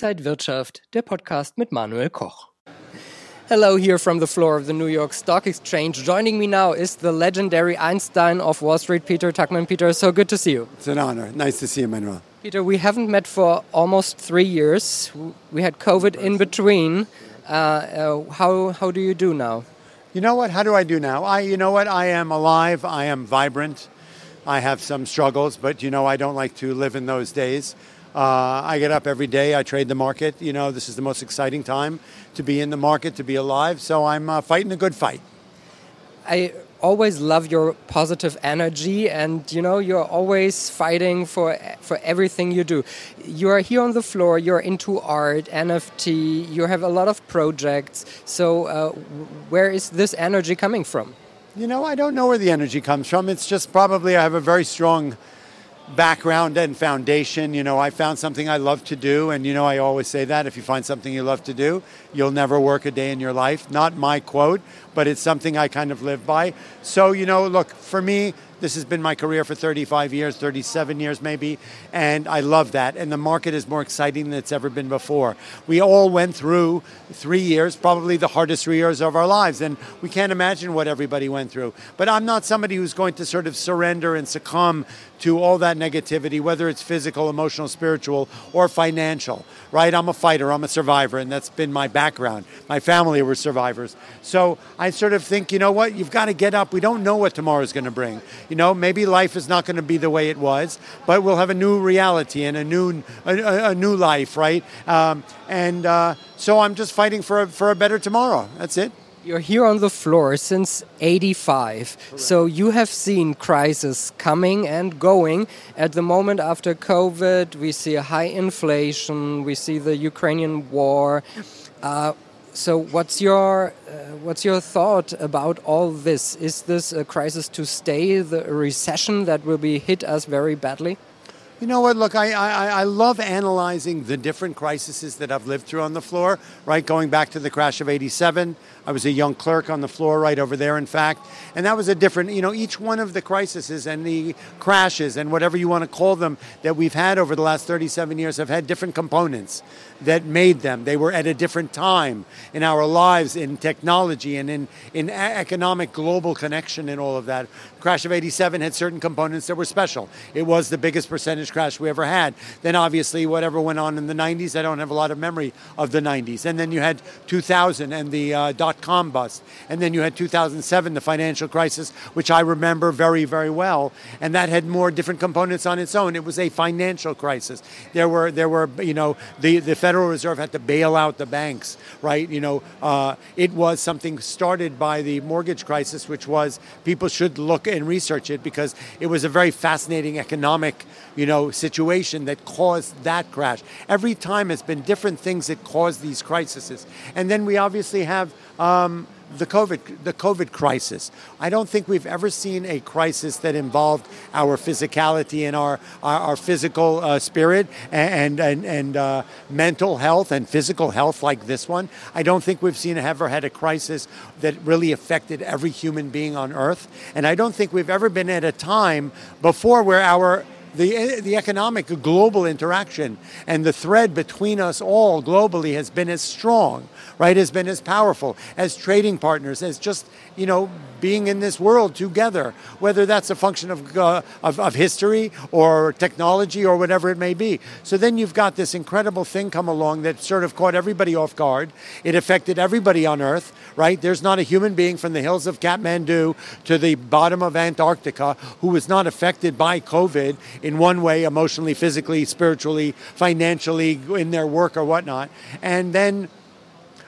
Inside Wirtschaft, der Podcast mit Manuel Koch. Hello, here from the floor of the New York Stock Exchange. Joining me now is the legendary Einstein of Wall Street, Peter Tuchman. Peter, so good to see you. It's an honor. Nice to see you, Manuel. Peter, we haven't met for almost three years. We had COVID in between. Uh, uh, how, how do you do now? You know what? How do I do now? I, you know what? I am alive. I am vibrant. I have some struggles, but you know, I don't like to live in those days. Uh, I get up every day. I trade the market. You know, this is the most exciting time to be in the market, to be alive. So I'm uh, fighting a good fight. I always love your positive energy, and you know you're always fighting for for everything you do. You are here on the floor. You're into art, NFT. You have a lot of projects. So uh, where is this energy coming from? You know, I don't know where the energy comes from. It's just probably I have a very strong background and foundation. You know, I found something I love to do, and you know, I always say that if you find something you love to do, you'll never work a day in your life. Not my quote, but it's something I kind of live by. So, you know, look, for me, this has been my career for 35 years, 37 years maybe, and I love that. And the market is more exciting than it's ever been before. We all went through three years, probably the hardest three years of our lives, and we can't imagine what everybody went through. But I'm not somebody who's going to sort of surrender and succumb to all that negativity, whether it's physical, emotional, spiritual, or financial, right? I'm a fighter, I'm a survivor, and that's been my background. My family were survivors. So I sort of think, you know what, you've got to get up. We don't know what tomorrow is going to bring. You know, maybe life is not going to be the way it was, but we'll have a new reality and a new, a, a new life, right? Um, and uh, so I'm just fighting for a, for a better tomorrow. That's it. You're here on the floor since 85. Correct. So you have seen crisis coming and going. At the moment after COVID, we see a high inflation, we see the Ukrainian war. Uh, so what's your uh, what's your thought about all this? Is this a crisis to stay, the recession that will be hit us very badly? You know what? Look, I, I, I love analyzing the different crises that I've lived through on the floor, right? Going back to the crash of 87. I was a young clerk on the floor right over there, in fact. And that was a different, you know, each one of the crises and the crashes and whatever you want to call them that we've had over the last 37 years have had different components that made them. They were at a different time in our lives, in technology and in, in economic global connection and all of that. Crash of 87 had certain components that were special. It was the biggest percentage crash we ever had. Then obviously whatever went on in the 90s, I don't have a lot of memory of the 90s. And then you had 2000 and the uh, dot-com bust. And then you had 2007, the financial crisis, which I remember very, very well. And that had more different components on its own. It was a financial crisis. There were, there were you know, the, the Federal Reserve had to bail out the banks, right? You know, uh, it was something started by the mortgage crisis, which was people should look and research it because it was a very fascinating economic, you know, situation that caused that crash. Every time it's been different things that cause these crises, and then we obviously have. Um, the COVID, the COVID crisis. I don't think we've ever seen a crisis that involved our physicality and our, our, our physical uh, spirit and, and, and uh, mental health and physical health like this one. I don't think we've seen ever had a crisis that really affected every human being on earth. And I don't think we've ever been at a time before where our the, the economic global interaction and the thread between us all globally has been as strong, right, has been as powerful as trading partners, as just, you know, being in this world together, whether that's a function of, uh, of, of, history or technology or whatever it may be. So then you've got this incredible thing come along that sort of caught everybody off guard. It affected everybody on Earth, right? There's not a human being from the hills of Kathmandu to the bottom of Antarctica who was not affected by COVID in one way, emotionally, physically, spiritually, financially, in their work or whatnot. And then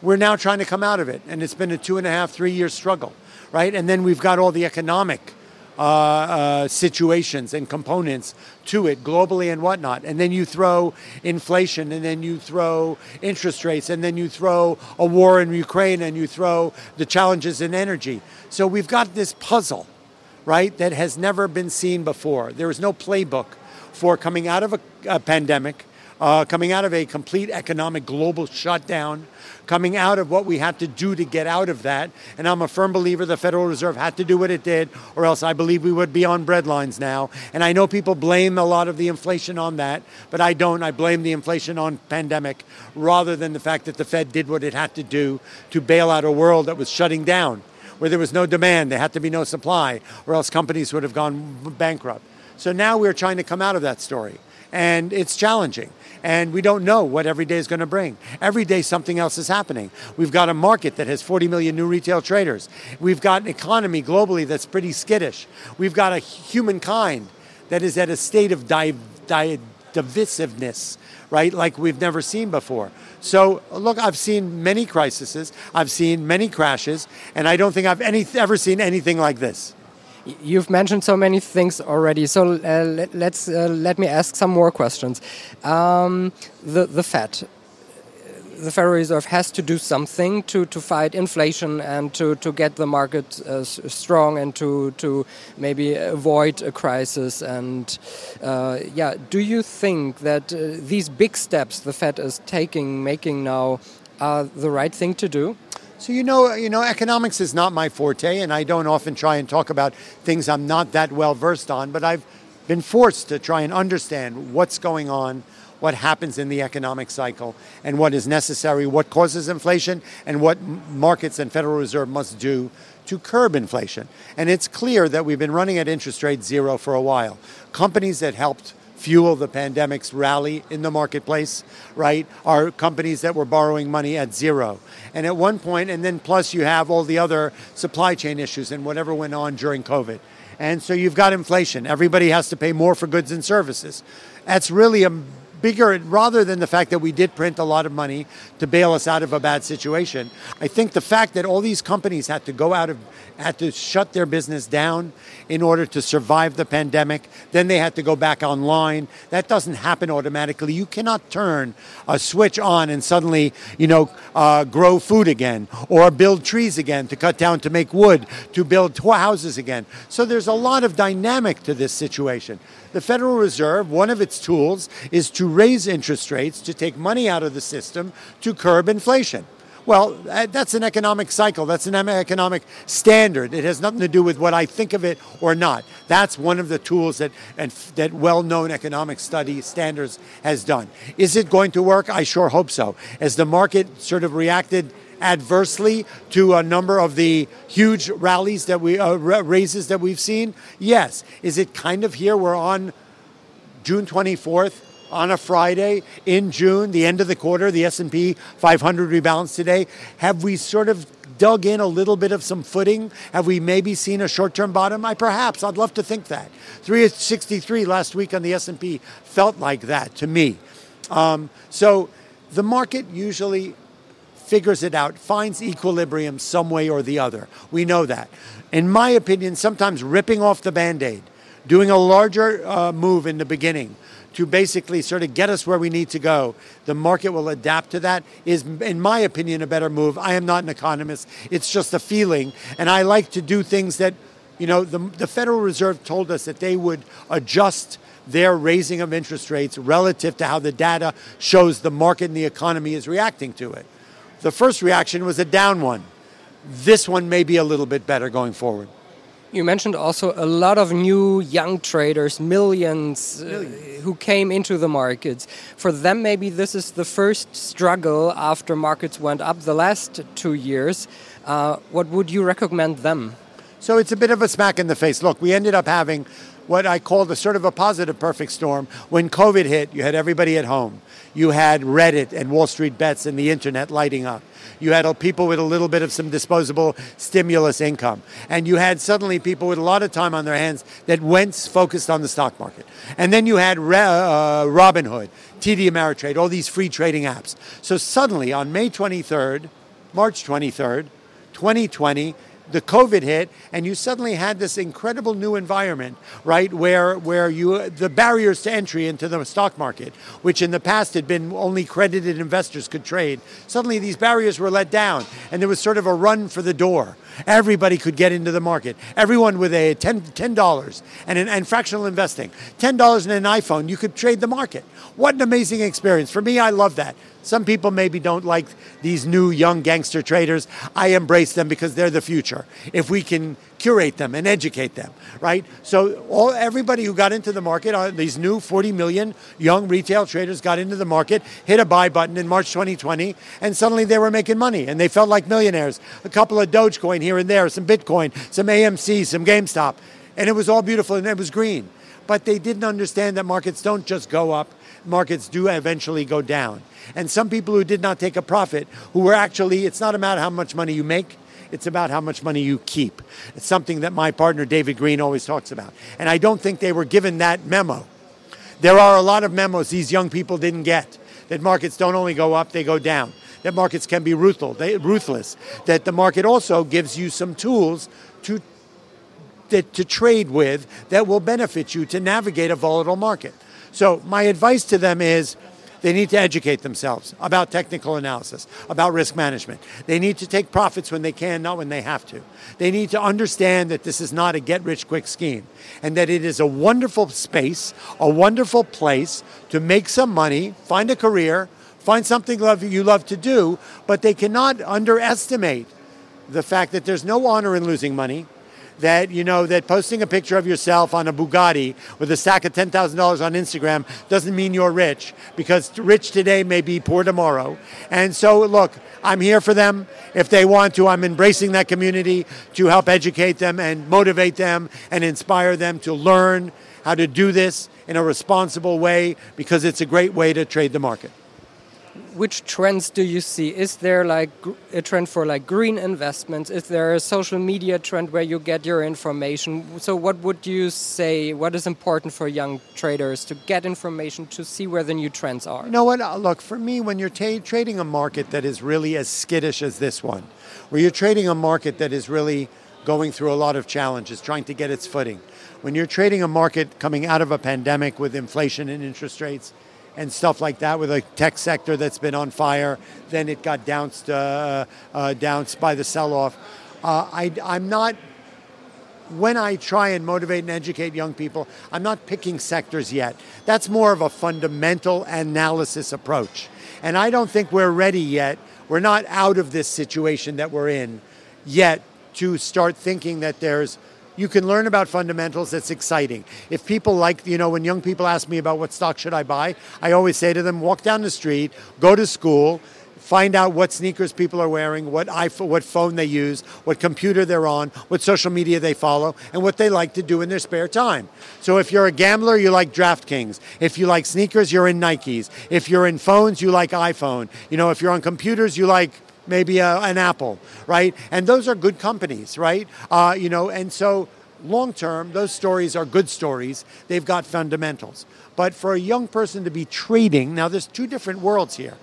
we're now trying to come out of it. And it's been a two and a half, three year struggle right? And then we've got all the economic uh, uh, situations and components to it globally and whatnot. And then you throw inflation, and then you throw interest rates, and then you throw a war in Ukraine, and you throw the challenges in energy. So we've got this puzzle, right, that has never been seen before. There is no playbook for coming out of a, a pandemic uh, coming out of a complete economic global shutdown, coming out of what we had to do to get out of that. And I'm a firm believer the Federal Reserve had to do what it did, or else I believe we would be on breadlines now. And I know people blame a lot of the inflation on that, but I don't. I blame the inflation on pandemic rather than the fact that the Fed did what it had to do to bail out a world that was shutting down. Where there was no demand, there had to be no supply, or else companies would have gone bankrupt. So now we're trying to come out of that story. And it's challenging and we don't know what every day is going to bring. Every day something else is happening. We've got a market that has 40 million new retail traders. We've got an economy globally that's pretty skittish. We've got a humankind that is at a state of di- di- divisiveness, right, like we've never seen before. So, look, I've seen many crises, I've seen many crashes, and I don't think I've any, ever seen anything like this. You've mentioned so many things already, so uh, let, let's uh, let me ask some more questions. Um, the the Fed, the Federal Reserve has to do something to, to fight inflation and to, to get the market uh, strong and to to maybe avoid a crisis. And uh, yeah, do you think that uh, these big steps the Fed is taking, making now, are the right thing to do? So you know, you know, economics is not my forte, and I don't often try and talk about things I'm not that well versed on. But I've been forced to try and understand what's going on, what happens in the economic cycle, and what is necessary, what causes inflation, and what markets and Federal Reserve must do to curb inflation. And it's clear that we've been running at interest rate zero for a while. Companies that helped fuel the pandemic's rally in the marketplace, right, are companies that were borrowing money at zero. And at one point, and then plus you have all the other supply chain issues and whatever went on during COVID. And so you've got inflation. Everybody has to pay more for goods and services. That's really a bigger, rather than the fact that we did print a lot of money to bail us out of a bad situation, I think the fact that all these companies had to go out of, had to shut their business down in order to survive the pandemic, then they had to go back online. That doesn't happen automatically. You cannot turn a switch on and suddenly, you know, uh, grow food again or build trees again to cut down to make wood, to build houses again. So there's a lot of dynamic to this situation. The Federal Reserve, one of its tools is to raise interest rates to take money out of the system to curb inflation. Well, that's an economic cycle. That's an economic standard. It has nothing to do with what I think of it or not. That's one of the tools that and that well-known economic study standards has done. Is it going to work? I sure hope so. As the market sort of reacted adversely to a number of the huge rallies that we uh, raises that we've seen? Yes. Is it kind of here? We're on June 24th on a Friday in June, the end of the quarter, the S&P 500 rebalanced today. Have we sort of dug in a little bit of some footing? Have we maybe seen a short-term bottom? I perhaps. I'd love to think that. 363 last week on the S&P felt like that to me. Um, so the market usually figures it out, finds equilibrium some way or the other. We know that. In my opinion, sometimes ripping off the band aid, doing a larger uh, move in the beginning to basically sort of get us where we need to go, the market will adapt to that, is, in my opinion, a better move. I am not an economist, it's just a feeling. And I like to do things that, you know, the, the Federal Reserve told us that they would adjust their raising of interest rates relative to how the data shows the market and the economy is reacting to it. The first reaction was a down one. This one may be a little bit better going forward. You mentioned also a lot of new young traders, millions, uh, who came into the markets. For them, maybe this is the first struggle after markets went up the last two years. Uh, what would you recommend them? So it's a bit of a smack in the face. Look, we ended up having what I called a sort of a positive perfect storm. When COVID hit, you had everybody at home. You had Reddit and Wall Street bets and the internet lighting up. You had people with a little bit of some disposable stimulus income. And you had suddenly people with a lot of time on their hands that went focused on the stock market. And then you had uh, Robinhood, TD Ameritrade, all these free trading apps. So suddenly on May 23rd, March 23rd, 2020, the COVID hit, and you suddenly had this incredible new environment, right? Where where you the barriers to entry into the stock market, which in the past had been only credited investors could trade, suddenly these barriers were let down, and there was sort of a run for the door. Everybody could get into the market. Everyone with a $10, dollars and, and fractional investing, $10 and an iPhone, you could trade the market. What an amazing experience. For me, I love that. Some people maybe don't like these new young gangster traders. I embrace them because they're the future. If we can curate them and educate them, right? So all everybody who got into the market, uh, these new 40 million young retail traders got into the market, hit a buy button in March 2020, and suddenly they were making money and they felt like millionaires. A couple of Dogecoin here and there, some Bitcoin, some AMC, some GameStop, and it was all beautiful and it was green. But they didn't understand that markets don't just go up markets do eventually go down. And some people who did not take a profit, who were actually, it's not about how much money you make, it's about how much money you keep. It's something that my partner David Green always talks about. And I don't think they were given that memo. There are a lot of memos these young people didn't get that markets don't only go up, they go down. That markets can be ruthless. That the market also gives you some tools to that, to trade with that will benefit you to navigate a volatile market. So my advice to them is they need to educate themselves about technical analysis, about risk management. They need to take profits when they can, not when they have to. They need to understand that this is not a get rich quick scheme and that it is a wonderful space, a wonderful place to make some money, find a career, find something you love to do, but they cannot underestimate the fact that there's no honor in losing money that you know that posting a picture of yourself on a Bugatti with a stack of ten thousand dollars on Instagram doesn't mean you're rich because rich today may be poor tomorrow. And so, look, I'm here for them if they want to. I'm embracing that community to help educate them and motivate them and inspire them to learn how to do this in a responsible way because it's a great way to trade the market which trends do you see? Is there like a trend for like green investments? Is there a social media trend where you get your information? So what would you say? What is important for young traders to get information to see where the new trends are? You know what? Uh, look, for me, when you're trading a market that is really as skittish as this one, where you're trading a market that is really going through a lot of challenges, trying to get its footing. When you're trading a market coming out of a pandemic with inflation and interest rates, and stuff like that with a tech sector that's been on fire. Then it got dounced, uh, uh, by the sell-off. Uh, I, I'm not. When I try and motivate and educate young people, I'm not picking sectors yet. That's more of a fundamental analysis approach. And I don't think we're ready yet. We're not out of this situation that we're in yet to start thinking that there's you can learn about fundamentals. It's exciting. If people like, you know, when young people ask me about what stock should I buy, I always say to them, walk down the street, go to school, find out what sneakers people are wearing, what iPhone, what phone they use, what computer they're on, what social media they follow, and what they like to do in their spare time. So if you're a gambler, you like DraftKings. If you like sneakers, you're in Nikes. If you're in phones, you like iPhone. You know, if you're on computers, you like maybe a, an Apple, right? And those are good companies, right? Uh, you know, and so long term, those stories are good stories. They've got fundamentals. But for a young person to be trading, now there's two different worlds here.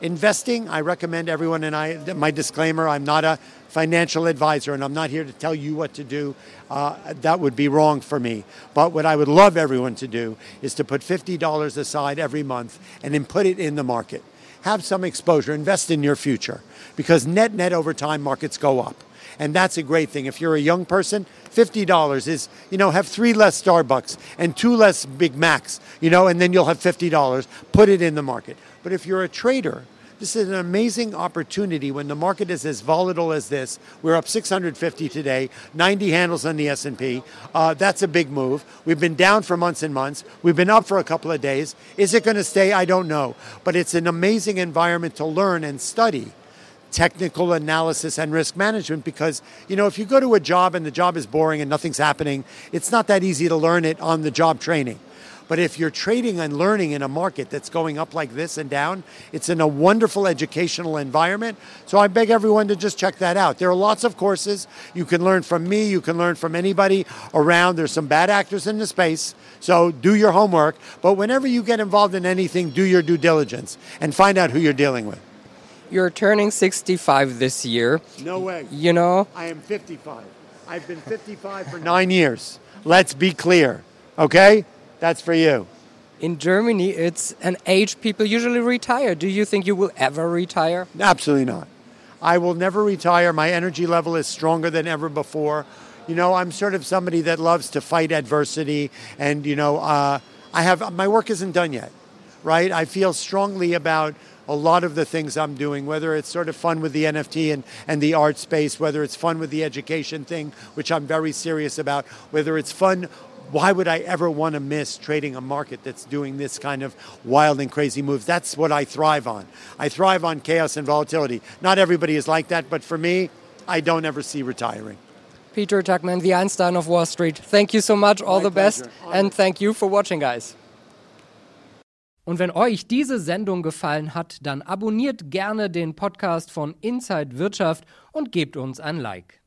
Investing, I recommend everyone, and I, my disclaimer, I'm not a financial advisor and I'm not here to tell you what to do. Uh, that would be wrong for me. But what I would love everyone to do is to put $50 aside every month and then put it in the market have some exposure, invest in your future because net net over time markets go up. And that's a great thing. If you're a young person, $50 is, you know, have three less Starbucks and two less Big Macs, you know, and then you'll have $50. Put it in the market. But if you're a trader, this is an amazing opportunity when the market is as volatile as this. We're up 650 today, 90 handles on the S&P. Uh, that's a big move. We've been down for months and months. We've been up for a couple of days. Is it going to stay? I don't know. But it's an amazing environment to learn and study technical analysis and risk management because you know if you go to a job and the job is boring and nothing's happening it's not that easy to learn it on the job training but if you're trading and learning in a market that's going up like this and down, it's in a wonderful educational environment. So I beg everyone to just check that out. There are lots of courses. You can learn from me, you can learn from anybody around. There's some bad actors in the space. So do your homework. But whenever you get involved in anything, do your due diligence and find out who you're dealing with. You're turning 65 this year. No way. You know, I am 55. I've been 55 for nine years. Let's be clear, okay? That's for you. in Germany, it's an age people usually retire. Do you think you will ever retire? Absolutely not. I will never retire. My energy level is stronger than ever before. You know, I'm sort of somebody that loves to fight adversity, and you know, uh, I have my work isn't done yet, right? I feel strongly about a lot of the things I'm doing, whether it's sort of fun with the NFT and, and the art space, whether it's fun with the education thing, which I'm very serious about, whether it's fun why would I ever want to miss trading a market that's doing this kind of wild and crazy moves? That's what I thrive on. I thrive on chaos and volatility. Not everybody is like that, but for me, I don't ever see retiring. Peter Tuchman, the Einstein of Wall Street. Thank you so much. All My the best. pleasure. And thank you for watching, guys. Und wenn euch diese Sendung gefallen hat, dann abonniert gerne den Podcast von Inside Wirtschaft und gebt uns ein Like.